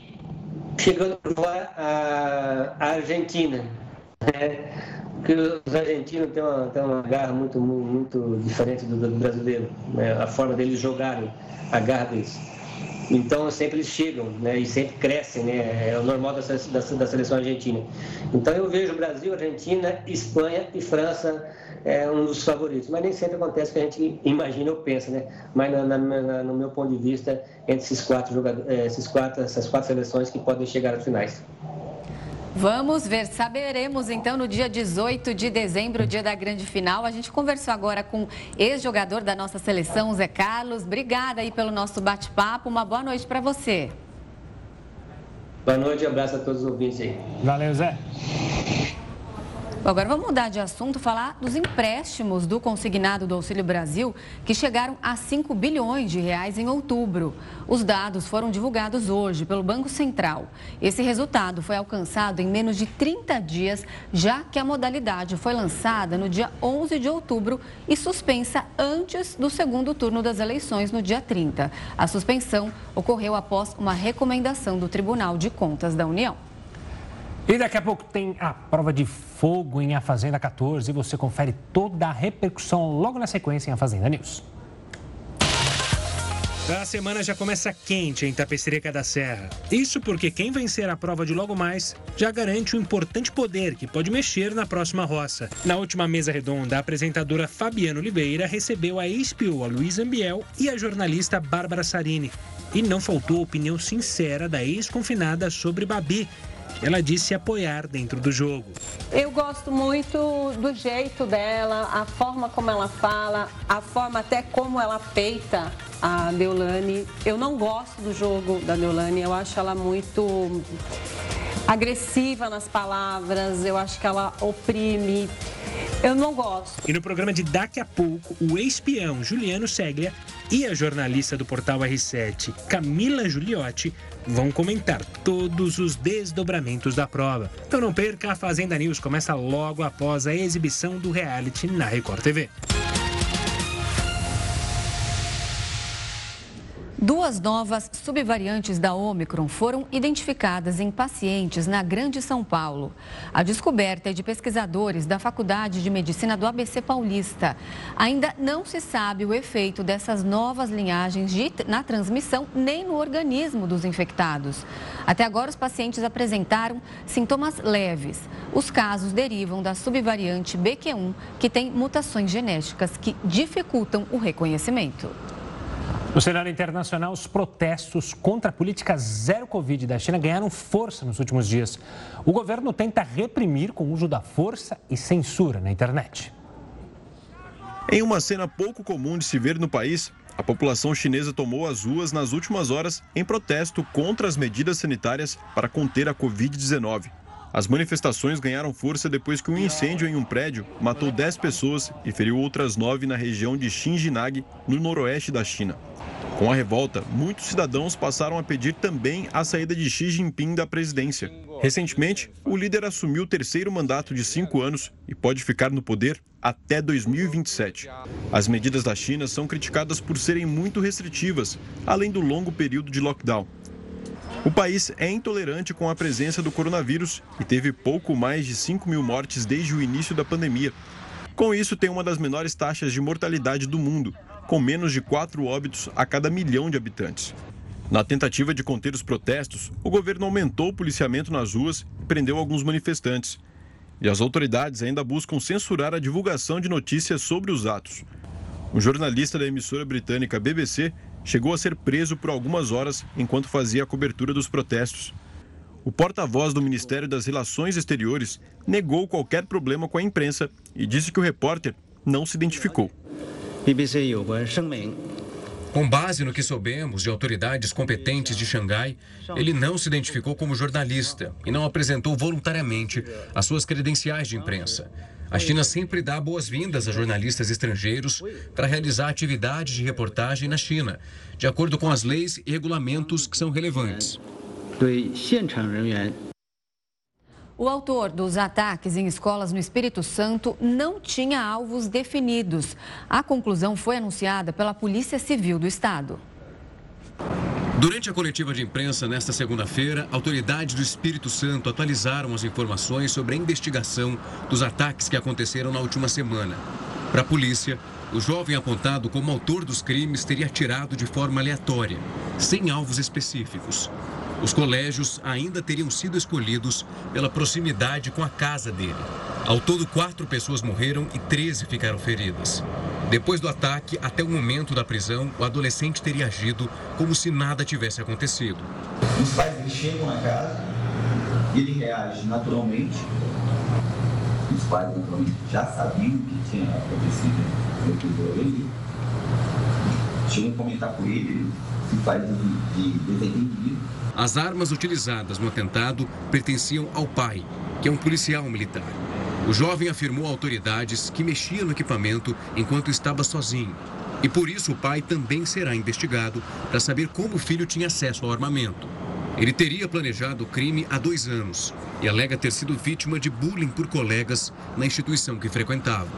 chegando lá a, a Argentina, né? Porque os argentinos têm uma, têm uma garra muito, muito diferente do, do brasileiro, né? a forma deles jogarem, a garra deles. Então sempre eles chegam né, e sempre crescem, né, é o normal da, da, da, seleção argentina. Então eu vejo Brasil, Argentina, Espanha e França é um dos favoritos, mas nem sempre acontece o que a gente imagina ou pensa, né? Mas na, na, na, no meu ponto de vista, entre esses quatro é, esses quatro, essas quatro seleções que podem chegar às finais.
Vamos ver, saberemos então no dia 18 de dezembro, dia da grande final. A gente conversou agora com ex-jogador da nossa seleção, Zé Carlos. Obrigada aí pelo nosso bate-papo. Uma boa noite para você.
Boa noite, abraço a todos os ouvintes aí.
Valeu, Zé.
Agora vamos mudar de assunto, falar dos empréstimos do consignado do Auxílio Brasil, que chegaram a 5 bilhões de reais em outubro. Os dados foram divulgados hoje pelo Banco Central. Esse resultado foi alcançado em menos de 30 dias, já que a modalidade foi lançada no dia 11 de outubro e suspensa antes do segundo turno das eleições no dia 30. A suspensão ocorreu após uma recomendação do Tribunal de Contas da União.
E daqui a pouco tem a prova de fogo em A Fazenda 14 e você confere toda a repercussão logo na sequência em A Fazenda News. A semana já começa quente em Tapecereca da Serra. Isso porque quem vencer a prova de logo mais já garante um importante poder que pode mexer na próxima roça. Na última mesa redonda, a apresentadora Fabiana Oliveira recebeu a ex-PO, a Luísa Ambiel, e a jornalista Bárbara Sarini. E não faltou opinião sincera da ex-confinada sobre Babi, ela disse apoiar dentro do jogo.
Eu gosto muito do jeito dela, a forma como ela fala, a forma até como ela peita a Deolane. Eu não gosto do jogo da Deolane, eu acho ela muito agressiva nas palavras, eu acho que ela oprime. Eu não gosto.
E no programa de daqui a pouco, o ex-peão Juliano Seglia e a jornalista do portal R7, Camila Giuliotti, vão comentar todos os desdobramentos da prova. Então não perca, a Fazenda News começa logo após a exibição do reality na Record TV.
Duas novas subvariantes da Omicron foram identificadas em pacientes na Grande São Paulo. A descoberta é de pesquisadores da Faculdade de Medicina do ABC Paulista. Ainda não se sabe o efeito dessas novas linhagens de, na transmissão nem no organismo dos infectados. Até agora, os pacientes apresentaram sintomas leves. Os casos derivam da subvariante BQ1, que tem mutações genéticas que dificultam o reconhecimento.
No cenário internacional, os protestos contra a política zero Covid da China ganharam força nos últimos dias. O governo tenta reprimir com o uso da força e censura na internet.
Em uma cena pouco comum de se ver no país, a população chinesa tomou as ruas nas últimas horas em protesto contra as medidas sanitárias para conter a Covid-19. As manifestações ganharam força depois que um incêndio em um prédio matou 10 pessoas e feriu outras 9 na região de Xinjiang, no noroeste da China. Com a revolta, muitos cidadãos passaram a pedir também a saída de Xi Jinping da presidência. Recentemente, o líder assumiu o terceiro mandato de cinco anos e pode ficar no poder até 2027. As medidas da China são criticadas por serem muito restritivas, além do longo período de lockdown. O país é intolerante com a presença do coronavírus e teve pouco mais de 5 mil mortes desde o início da pandemia. Com isso, tem uma das menores taxas de mortalidade do mundo, com menos de 4 óbitos a cada milhão de habitantes. Na tentativa de conter os protestos, o governo aumentou o policiamento nas ruas e prendeu alguns manifestantes. E as autoridades ainda buscam censurar a divulgação de notícias sobre os atos. Um jornalista da emissora britânica BBC chegou a ser preso por algumas horas enquanto fazia a cobertura dos protestos. O porta-voz do Ministério das Relações Exteriores negou qualquer problema com a imprensa e disse que o repórter não se identificou.
Com base no que soubemos de autoridades competentes de Xangai, ele não se identificou como jornalista e não apresentou voluntariamente as suas credenciais de imprensa. A China sempre dá boas-vindas a jornalistas estrangeiros para realizar atividades de reportagem na China, de acordo com as leis e regulamentos que são relevantes.
O autor dos ataques em escolas no Espírito Santo não tinha alvos definidos. A conclusão foi anunciada pela Polícia Civil do Estado.
Durante a coletiva de imprensa nesta segunda-feira, autoridades do Espírito Santo atualizaram as informações sobre a investigação dos ataques que aconteceram na última semana. Para a polícia, o jovem apontado como autor dos crimes teria atirado de forma aleatória, sem alvos específicos. Os colégios ainda teriam sido escolhidos pela proximidade com a casa dele. Ao todo, quatro pessoas morreram e 13 ficaram feridas. Depois do ataque, até o momento da prisão, o adolescente teria agido como se nada tivesse acontecido.
Os pais chegam na casa, ele reage naturalmente. Os pais naturalmente já sabiam o que tinha acontecido ele. Chegam a comentar com ele,
As armas utilizadas no atentado pertenciam ao pai, que é um policial militar. O jovem afirmou a autoridades que mexia no equipamento enquanto estava sozinho. E por isso o pai também será investigado para saber como o filho tinha acesso ao armamento. Ele teria planejado o crime há dois anos e alega ter sido vítima de bullying por colegas na instituição que frequentava.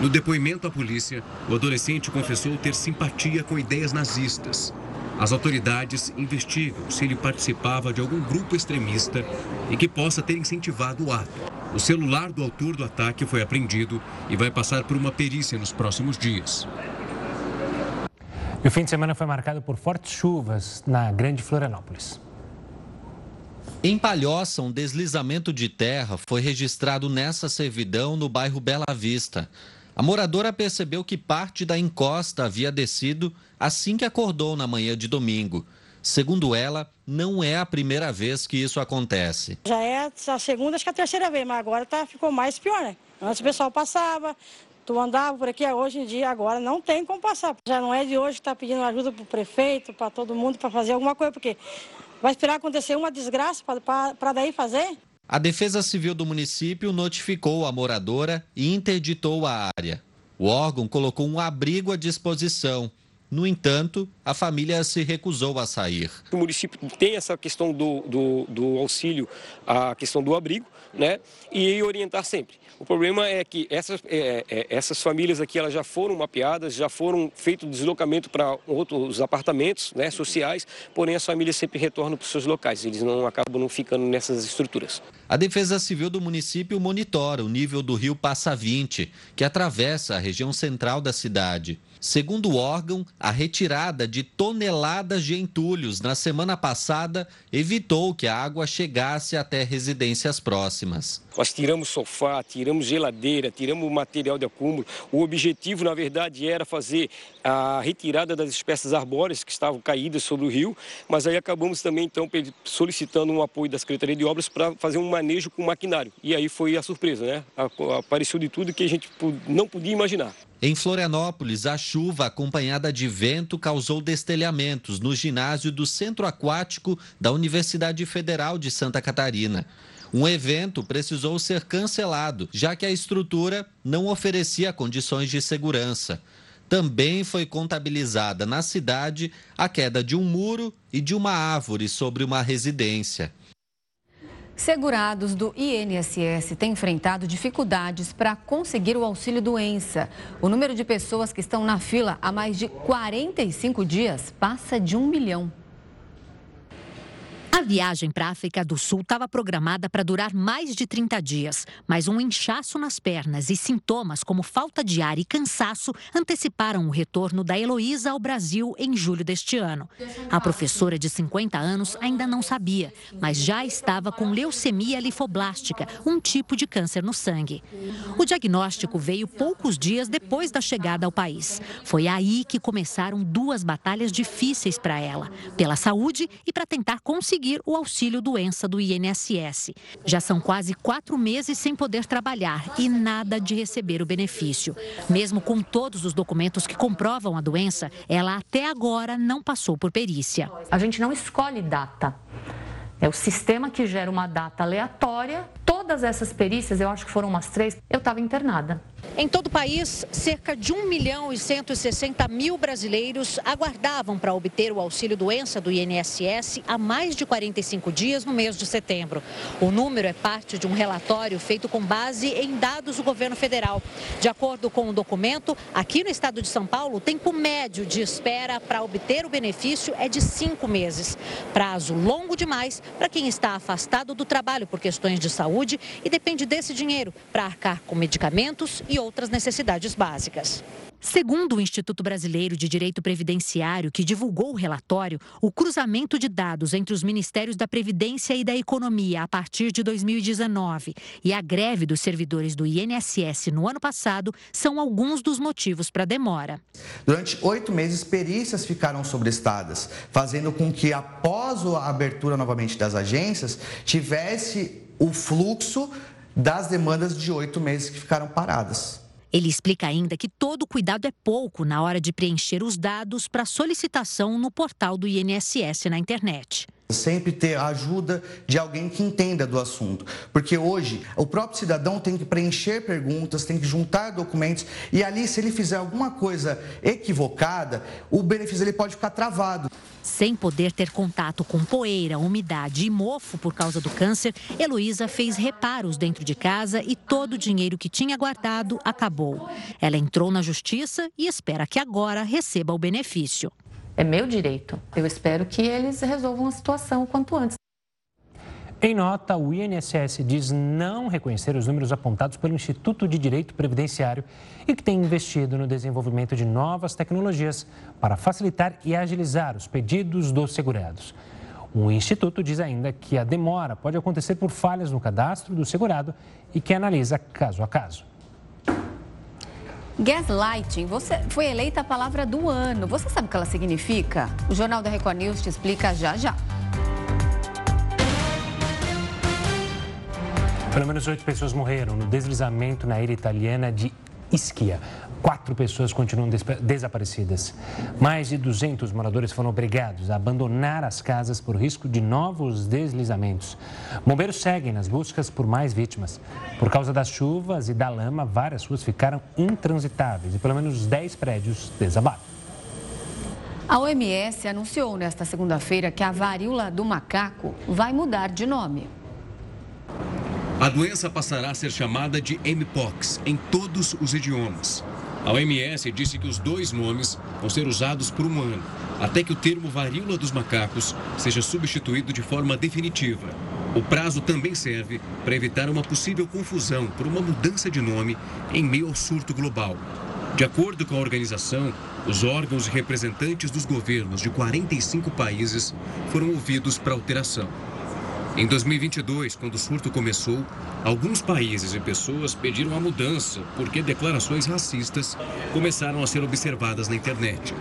No depoimento à polícia, o adolescente confessou ter simpatia com ideias nazistas. As autoridades investigam se ele participava de algum grupo extremista e que possa ter incentivado o ato. O celular do autor do ataque foi apreendido e vai passar por uma perícia nos próximos dias.
E o fim de semana foi marcado por fortes chuvas na Grande Florianópolis.
Em Palhoça, um deslizamento de terra foi registrado nessa servidão no bairro Bela Vista. A moradora percebeu que parte da encosta havia descido assim que acordou na manhã de domingo. Segundo ela, não é a primeira vez que isso acontece.
Já é a segunda, acho que a terceira vez, mas agora tá, ficou mais pior, né? Antes o pessoal passava, tu andava por aqui, hoje em dia agora não tem como passar. Já não é de hoje que está pedindo ajuda para o prefeito, para todo mundo, para fazer alguma coisa, porque vai esperar acontecer uma desgraça para daí fazer?
A Defesa Civil do município notificou a moradora e interditou a área. O órgão colocou um abrigo à disposição No entanto, a família se recusou a sair.
O município tem essa questão do, do, do auxílio, a questão do abrigo, né? E orientar sempre. O problema é que essas, é, é, essas famílias aqui elas já foram mapeadas, já foram feito deslocamento para outros apartamentos né, sociais, porém as famílias sempre retornam para os seus locais, eles não acabam não ficando nessas estruturas.
A Defesa Civil do município monitora o nível do rio Passa 20, que atravessa a região central da cidade. Segundo o órgão, a retirada de toneladas de entulhos na semana passada evitou que a água chegasse até residências próximas.
Nós tiramos sofá, tiramos geladeira, tiramos material de acúmulo. O objetivo, na verdade, era fazer a retirada das espécies arbóreas que estavam caídas sobre o rio, mas aí acabamos também, então, solicitando um apoio da Secretaria de Obras para fazer um manejo com maquinário. E aí foi a surpresa, né? Apareceu de tudo que a gente não podia imaginar.
Em Florianópolis, a chuva acompanhada de vento causou destelhamentos no ginásio do Centro Aquático da Universidade Federal de Santa Catarina. Um evento precisou ser cancelado, já que a estrutura não oferecia condições de segurança. Também foi contabilizada na cidade a queda de um muro e de uma árvore sobre uma residência.
Segurados do INSS têm enfrentado dificuldades para conseguir o auxílio doença. O número de pessoas que estão na fila há mais de 45 dias passa de um milhão.
A viagem para a África do Sul estava programada para durar mais de 30 dias, mas um inchaço nas pernas e sintomas como falta de ar e cansaço anteciparam o retorno da Heloísa ao Brasil em julho deste ano. A professora de 50 anos ainda não sabia, mas já estava com leucemia linfoblástica, um tipo de câncer no sangue. O diagnóstico veio poucos dias depois da chegada ao país. Foi aí que começaram duas batalhas difíceis para ela, pela saúde e para tentar conseguir conseguir o auxílio doença do INSS. Já são quase quatro meses sem poder trabalhar e nada de receber o benefício. Mesmo com todos os documentos que comprovam a doença, ela até agora não passou por perícia.
A gente não escolhe data. É o sistema que gera uma data aleatória. Todas essas perícias, eu acho que foram umas três, eu estava internada.
Em todo o país, cerca de 1 milhão e 160 mil brasileiros aguardavam para obter o auxílio doença do INSS há mais de 45 dias no mês de setembro. O número é parte de um relatório feito com base em dados do governo federal. De acordo com o documento, aqui no estado de São Paulo, o tempo médio de espera para obter o benefício é de cinco meses. Prazo longo demais para quem está afastado do trabalho por questões de saúde e depende desse dinheiro para arcar com medicamentos e outras necessidades básicas. Segundo o Instituto Brasileiro de Direito Previdenciário, que divulgou o relatório, o cruzamento de dados entre os Ministérios da Previdência e da Economia a partir de 2019 e a greve dos servidores do INSS no ano passado são alguns dos motivos para a demora.
Durante oito meses, perícias ficaram sobrestadas, fazendo com que, após a abertura novamente das agências, tivesse o fluxo das demandas de oito meses que ficaram paradas.
Ele explica ainda que todo cuidado é pouco na hora de preencher os dados para solicitação no portal do INSS na internet.
Sempre ter a ajuda de alguém que entenda do assunto. Porque hoje o próprio cidadão tem que preencher perguntas, tem que juntar documentos e ali, se ele fizer alguma coisa equivocada, o benefício ele pode ficar travado.
Sem poder ter contato com poeira, umidade e mofo por causa do câncer, Heloísa fez reparos dentro de casa e todo o dinheiro que tinha guardado acabou. Ela entrou na justiça e espera que agora receba o benefício.
É meu direito. Eu espero que eles resolvam a situação o quanto antes.
Em nota, o INSS diz não reconhecer os números apontados pelo Instituto de Direito Previdenciário e que tem investido no desenvolvimento de novas tecnologias para facilitar e agilizar os pedidos dos segurados. O Instituto diz ainda que a demora pode acontecer por falhas no cadastro do segurado e que analisa caso a caso.
Gaslighting, você foi eleita a palavra do ano. Você sabe o que ela significa? O Jornal da Record News te explica já já.
Pelo menos oito pessoas morreram no deslizamento na ilha italiana de Ischia. Quatro pessoas continuam desaparecidas. Mais de 200 moradores foram obrigados a abandonar as casas por risco de novos deslizamentos. Bombeiros seguem nas buscas por mais vítimas. Por causa das chuvas e da lama, várias ruas ficaram intransitáveis e pelo menos 10 prédios desabaram.
A OMS anunciou nesta segunda-feira que a varíola do macaco vai mudar de nome.
A doença passará a ser chamada de Mpox em todos os idiomas. A OMS disse que os dois nomes vão ser usados por um ano, até que o termo varíola dos macacos seja substituído de forma definitiva. O prazo também serve para evitar uma possível confusão por uma mudança de nome em meio ao surto global. De acordo com a organização, os órgãos e representantes dos governos de 45 países foram ouvidos para alteração. Em 2022, quando o surto começou, alguns países e pessoas pediram a mudança porque declarações racistas começaram a ser observadas na internet.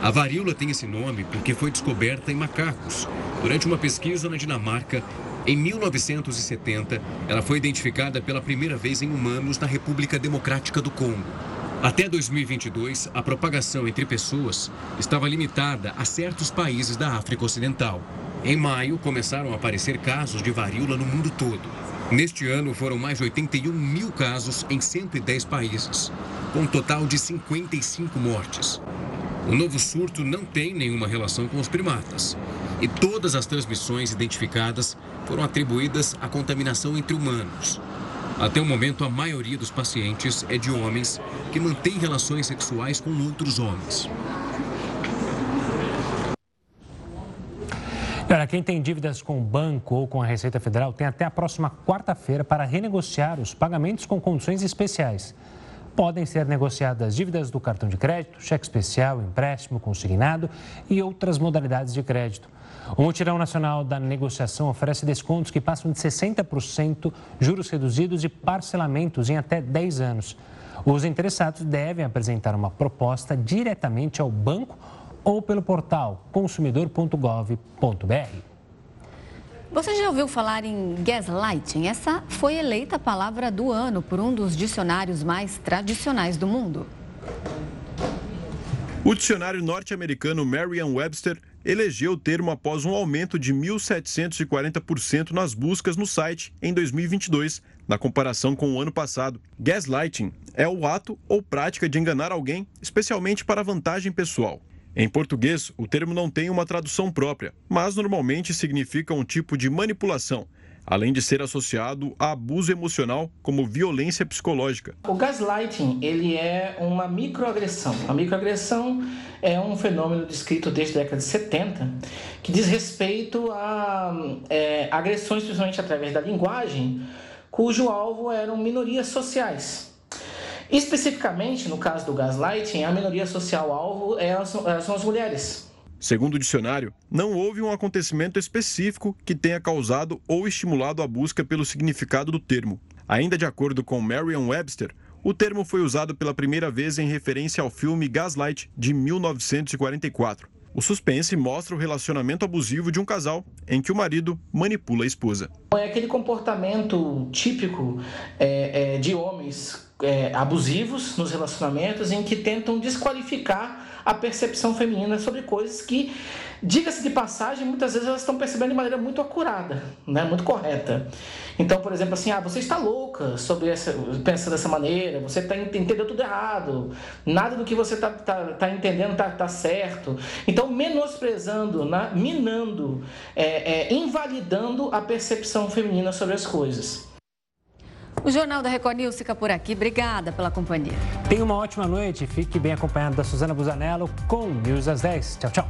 A varíola tem esse nome porque foi descoberta em macacos. Durante uma pesquisa na Dinamarca, em 1970, ela foi identificada pela primeira vez em humanos na República Democrática do Congo. Até 2022, a propagação entre pessoas estava limitada a certos países da África Ocidental. Em maio, começaram a aparecer casos de varíola no mundo todo. Neste ano, foram mais de 81 mil casos em 110 países, com um total de 55 mortes. O novo surto não tem nenhuma relação com os primatas. E todas as transmissões identificadas foram atribuídas à contaminação entre humanos. Até o momento, a maioria dos pacientes é de homens que mantêm relações sexuais com outros homens.
Olha, quem tem dívidas com o banco ou com a Receita Federal tem até a próxima quarta-feira para renegociar os pagamentos com condições especiais. Podem ser negociadas dívidas do cartão de crédito, cheque especial, empréstimo consignado e outras modalidades de crédito. O Mutirão Nacional da Negociação oferece descontos que passam de 60%, juros reduzidos e parcelamentos em até 10 anos. Os interessados devem apresentar uma proposta diretamente ao banco ou pelo portal consumidor.gov.br.
Você já ouviu falar em gaslighting? Essa foi eleita a palavra do ano por um dos dicionários mais tradicionais do mundo.
O dicionário norte-americano Merriam-Webster elegeu o termo após um aumento de 1.740% nas buscas no site em 2022, na comparação com o ano passado. Gaslighting é o ato ou prática de enganar alguém, especialmente para vantagem pessoal. Em português, o termo não tem uma tradução própria, mas normalmente significa um tipo de manipulação além de ser associado a abuso emocional como violência psicológica.
O gaslighting ele é uma microagressão. A microagressão é um fenômeno descrito desde a década de 70 que diz respeito a é, agressões, principalmente através da linguagem, cujo alvo eram minorias sociais. Especificamente, no caso do gaslighting, a minoria social alvo é são as mulheres.
Segundo o dicionário, não houve um acontecimento específico que tenha causado ou estimulado a busca pelo significado do termo. Ainda de acordo com Merriam-Webster, o termo foi usado pela primeira vez em referência ao filme Gaslight, de 1944. O suspense mostra o relacionamento abusivo de um casal em que o marido manipula a esposa.
É aquele comportamento típico é, é, de homens é, abusivos nos relacionamentos em que tentam desqualificar a percepção feminina sobre coisas que, diga-se de passagem, muitas vezes elas estão percebendo de maneira muito acurada, né? muito correta. Então, por exemplo, assim, ah, você está louca sobre essa, pensa dessa maneira, você está entendendo tudo errado, nada do que você está tá, tá entendendo está tá certo. Então, menosprezando, né? minando, é, é, invalidando a percepção feminina sobre as coisas.
O Jornal da Record News fica por aqui. Obrigada pela companhia.
Tenha uma ótima noite. Fique bem acompanhado da Suzana Busanello com News às 10. Tchau, tchau.